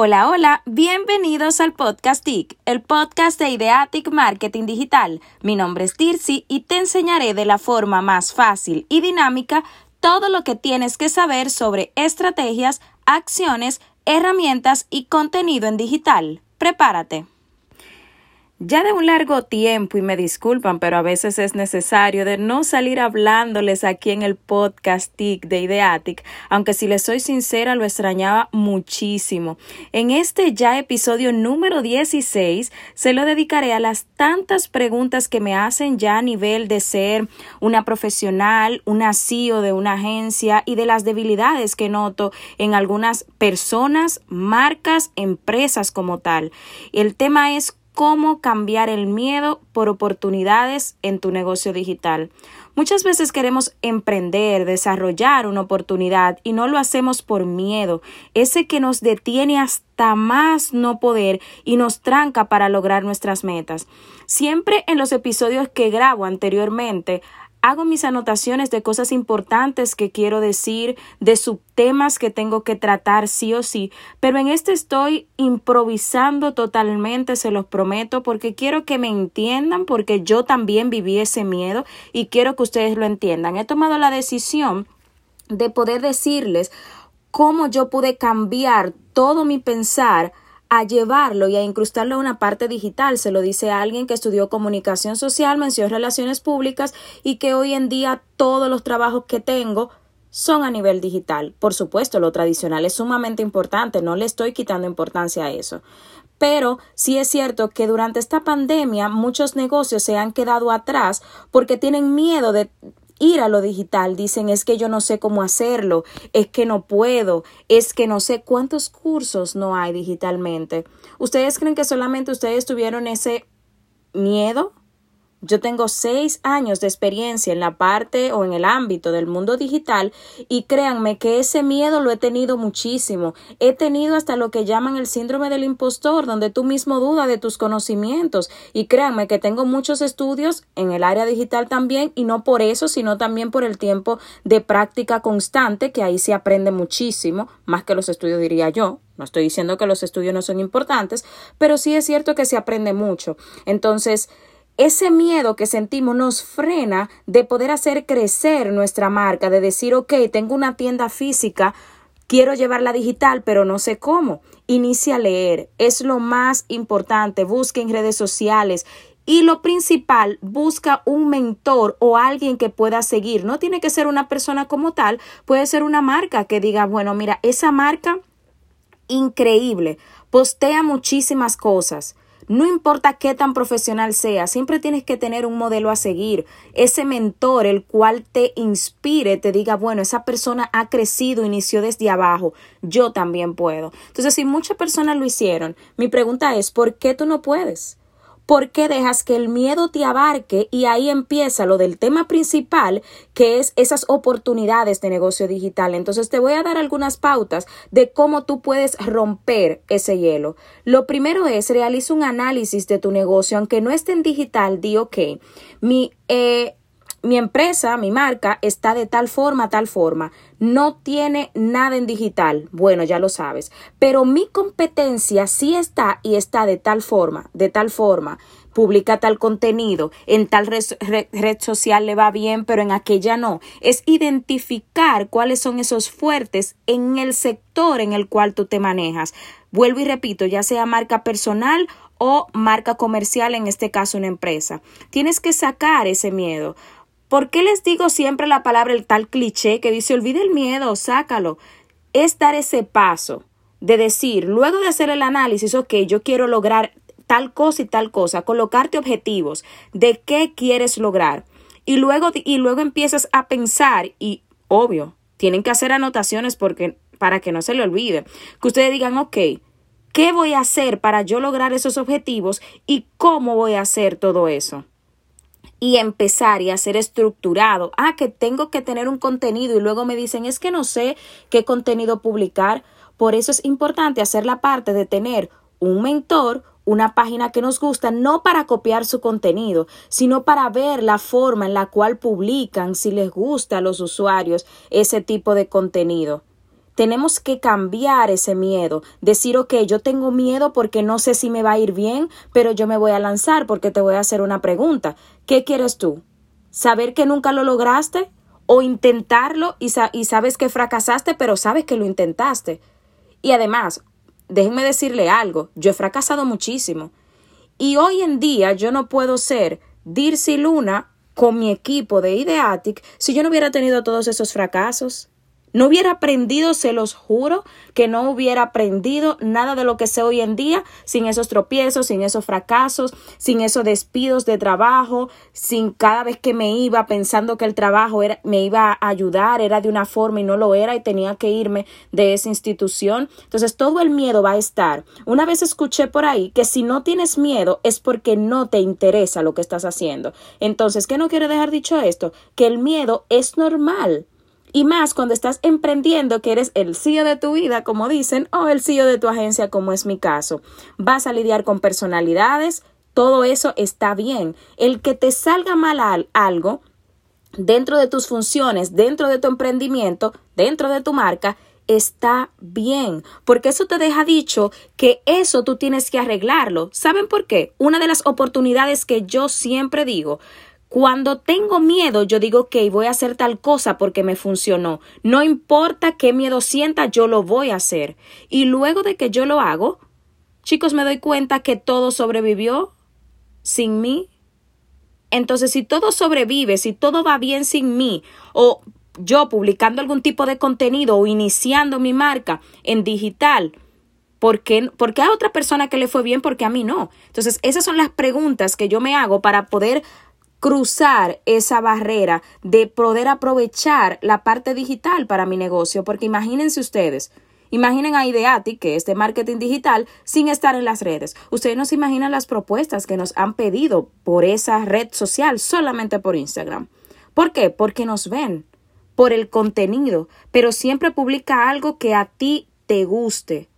Hola, hola, bienvenidos al Podcast TIC, el podcast de Ideatic Marketing Digital. Mi nombre es Tirsi y te enseñaré de la forma más fácil y dinámica todo lo que tienes que saber sobre estrategias, acciones, herramientas y contenido en digital. Prepárate. Ya de un largo tiempo, y me disculpan, pero a veces es necesario de no salir hablándoles aquí en el podcast TIC de Ideatic, aunque si les soy sincera lo extrañaba muchísimo. En este ya episodio número 16 se lo dedicaré a las tantas preguntas que me hacen ya a nivel de ser una profesional, una CEO de una agencia y de las debilidades que noto en algunas personas, marcas, empresas como tal. El tema es cómo cambiar el miedo por oportunidades en tu negocio digital. Muchas veces queremos emprender, desarrollar una oportunidad y no lo hacemos por miedo, ese que nos detiene hasta más no poder y nos tranca para lograr nuestras metas. Siempre en los episodios que grabo anteriormente hago mis anotaciones de cosas importantes que quiero decir, de subtemas que tengo que tratar sí o sí, pero en este estoy improvisando totalmente, se los prometo, porque quiero que me entiendan, porque yo también viví ese miedo y quiero que ustedes lo entiendan. He tomado la decisión de poder decirles cómo yo pude cambiar todo mi pensar a llevarlo y a incrustarlo a una parte digital. Se lo dice alguien que estudió comunicación social, mencionó relaciones públicas y que hoy en día todos los trabajos que tengo son a nivel digital. Por supuesto, lo tradicional es sumamente importante, no le estoy quitando importancia a eso. Pero sí es cierto que durante esta pandemia muchos negocios se han quedado atrás porque tienen miedo de ir a lo digital. Dicen es que yo no sé cómo hacerlo, es que no puedo, es que no sé cuántos cursos no hay digitalmente. ¿Ustedes creen que solamente ustedes tuvieron ese miedo? Yo tengo seis años de experiencia en la parte o en el ámbito del mundo digital y créanme que ese miedo lo he tenido muchísimo. He tenido hasta lo que llaman el síndrome del impostor, donde tú mismo dudas de tus conocimientos. Y créanme que tengo muchos estudios en el área digital también y no por eso, sino también por el tiempo de práctica constante, que ahí se aprende muchísimo, más que los estudios diría yo. No estoy diciendo que los estudios no son importantes, pero sí es cierto que se aprende mucho. Entonces, ese miedo que sentimos nos frena de poder hacer crecer nuestra marca, de decir, ok, tengo una tienda física, quiero llevarla digital, pero no sé cómo. Inicia a leer, es lo más importante, busca en redes sociales. Y lo principal, busca un mentor o alguien que pueda seguir. No tiene que ser una persona como tal, puede ser una marca que diga, bueno, mira, esa marca, increíble, postea muchísimas cosas no importa qué tan profesional sea, siempre tienes que tener un modelo a seguir, ese mentor el cual te inspire, te diga, bueno, esa persona ha crecido, inició desde abajo, yo también puedo. Entonces, si muchas personas lo hicieron, mi pregunta es, ¿por qué tú no puedes? ¿Por qué dejas que el miedo te abarque? Y ahí empieza lo del tema principal, que es esas oportunidades de negocio digital. Entonces te voy a dar algunas pautas de cómo tú puedes romper ese hielo. Lo primero es, realiza un análisis de tu negocio, aunque no esté en digital, di, ok, mi... Eh, mi empresa, mi marca, está de tal forma, tal forma. No tiene nada en digital. Bueno, ya lo sabes. Pero mi competencia sí está y está de tal forma, de tal forma. Publica tal contenido, en tal red, social le va bien, pero en aquella no. Es identificar cuáles son esos fuertes en el sector en el cual tú te manejas. Vuelvo y repito, ya sea marca personal o marca comercial, en este caso una empresa. Tienes que sacar ese miedo. ¿Por qué les digo siempre la palabra, el tal cliché que dice olvide el miedo, sácalo? Es dar ese paso de decir, luego de hacer el análisis, ok, yo quiero lograr tal cosa y tal cosa, colocarte objetivos de qué quieres lograr. Y luego, y luego empiezas a pensar, y obvio, tienen que hacer anotaciones porque, para que no se le olvide, que ustedes digan, ok, ¿qué voy a hacer para yo lograr esos objetivos y cómo voy a hacer todo eso? Y empezar y hacer estructurado. Ah, que tengo que tener un contenido y luego me dicen es que no sé qué contenido publicar. Por eso es importante hacer la parte de tener un mentor, una página que nos gusta, no para copiar su contenido, sino para ver la forma en la cual publican, si les gusta a los usuarios ese tipo de contenido. Tenemos que cambiar ese miedo, decir, ok, yo tengo miedo porque no sé si me va a ir bien, pero yo me voy a lanzar porque te voy a hacer una pregunta. ¿Qué quieres tú? ¿Saber que nunca lo lograste? ¿O intentarlo y, sabes que fracasaste, pero sabes que lo intentaste? Y además, déjenme decirle algo, yo he fracasado muchísimo. Y hoy en día yo no puedo ser Dircy Luna con mi equipo de Ideatic si yo no hubiera tenido todos esos fracasos. No hubiera aprendido, se los juro, que no hubiera aprendido nada de lo que sé hoy en día sin esos tropiezos, sin esos fracasos, sin esos despidos de trabajo, sin cada vez que me iba pensando que el trabajo me iba a ayudar, era de una forma y no lo era y tenía que irme de esa institución. Entonces todo el miedo va a estar. Una vez escuché por ahí que si no tienes miedo es porque no te interesa lo que estás haciendo. Entonces, ¿qué no quiere dejar dicho esto? Que el miedo es normal. Y más cuando estás emprendiendo, que eres el CEO de tu vida, como dicen, o el CEO de tu agencia, como es mi caso. Vas a lidiar con personalidades, todo eso está bien. El que te salga mal algo dentro de tus funciones, dentro de tu emprendimiento, dentro de tu marca, está bien, porque eso te deja dicho que eso tú tienes que arreglarlo. ¿Saben por qué? Una de las oportunidades que yo siempre digo, cuando tengo miedo, yo digo, ok, voy a hacer tal cosa porque me funcionó. No importa qué miedo sienta, yo lo voy a hacer. Y luego de que yo lo hago, chicos, me doy cuenta que todo sobrevivió sin mí. Entonces, si todo sobrevive, si todo va bien sin mí, o yo publicando algún tipo de contenido o iniciando mi marca en digital, ¿Por qué, ¿Por qué, a otra persona que le fue bien? Porque a mí no. Entonces, esas son las preguntas que yo me hago para poder cruzar esa barrera de poder aprovechar la parte digital para mi negocio, porque imagínense ustedes, imaginen a Ideati, que es de marketing digital, sin estar en las redes. Ustedes no se imaginan las propuestas que nos han pedido por esa red social solamente por Instagram. ¿Por qué? Porque nos ven, por el contenido, pero siempre publica algo que a ti te guste.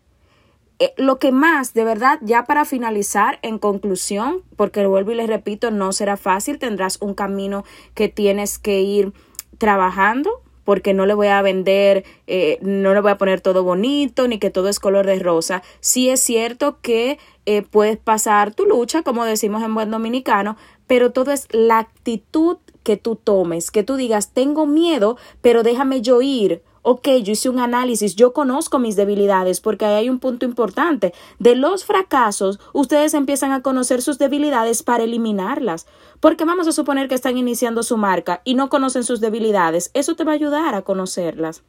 Eh, lo que más, de verdad, ya para finalizar, en conclusión, porque vuelvo y les repito, no será fácil, tendrás un camino que tienes que ir trabajando, porque no le voy a vender, eh, no le voy a poner todo bonito, ni que todo es color de rosa. Sí es cierto que eh, puedes pasar tu lucha, como decimos en buen dominicano, pero todo es la actitud que tú tomes, que tú digas, tengo miedo, pero déjame yo ir ok, yo hice un análisis, yo conozco mis debilidades, porque ahí hay un punto importante. De los fracasos, ustedes empiezan a conocer sus debilidades para eliminarlas. Porque vamos a suponer que están iniciando su marca y no conocen sus debilidades. Eso te va a ayudar a conocerlas.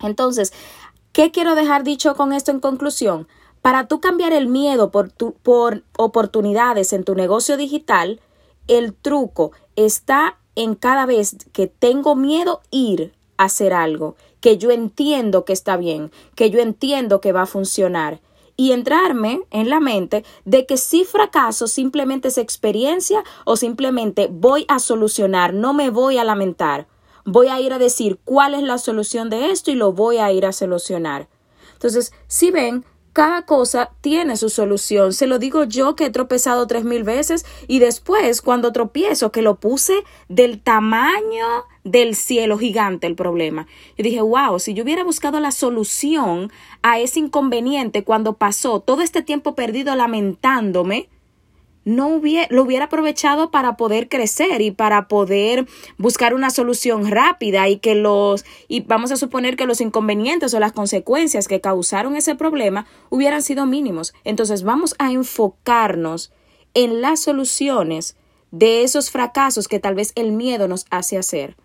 Entonces, ¿qué quiero dejar dicho con esto en conclusión? Para tú cambiar el miedo por, por oportunidades en tu negocio digital, el truco está en cada vez que tengo miedo ir a hacer algo que yo entiendo que está bien, que yo entiendo que va a funcionar y entrarme en la mente de que si fracaso simplemente es experiencia o simplemente voy a solucionar, no me voy a lamentar. Voy a ir a decir cuál es la solución de esto y lo voy a ir a solucionar. Entonces, si ven, cada cosa tiene su solución. Se lo digo yo que he tropezado tres mil veces y después cuando tropiezo que lo puse del tamaño del cielo gigante el problema. Yo dije, wow, si yo hubiera buscado la solución a ese inconveniente cuando pasó todo este tiempo perdido lamentándome, no hubiera, lo hubiera aprovechado para poder crecer y para poder buscar una solución rápida y que los, y vamos a suponer que los inconvenientes o las consecuencias que causaron ese problema hubieran sido mínimos. Entonces vamos a enfocarnos en las soluciones de esos fracasos que tal vez el miedo nos hace hacer.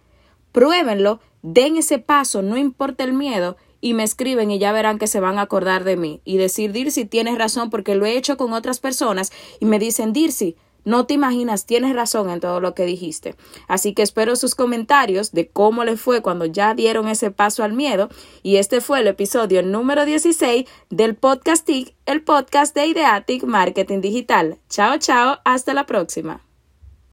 Pruébenlo, den ese paso, no importa el miedo, y me escriben y ya verán que se van a acordar de mí y decir, Dircy, tienes razón porque lo he hecho con otras personas y me dicen, Dircy, no te imaginas, tienes razón en todo lo que dijiste. Así que espero sus comentarios de cómo les fue cuando ya dieron ese paso al miedo. Y este fue el episodio número 16 del podcast TIC, el podcast de Ideatic Marketing Digital. Chao, chao, hasta la próxima.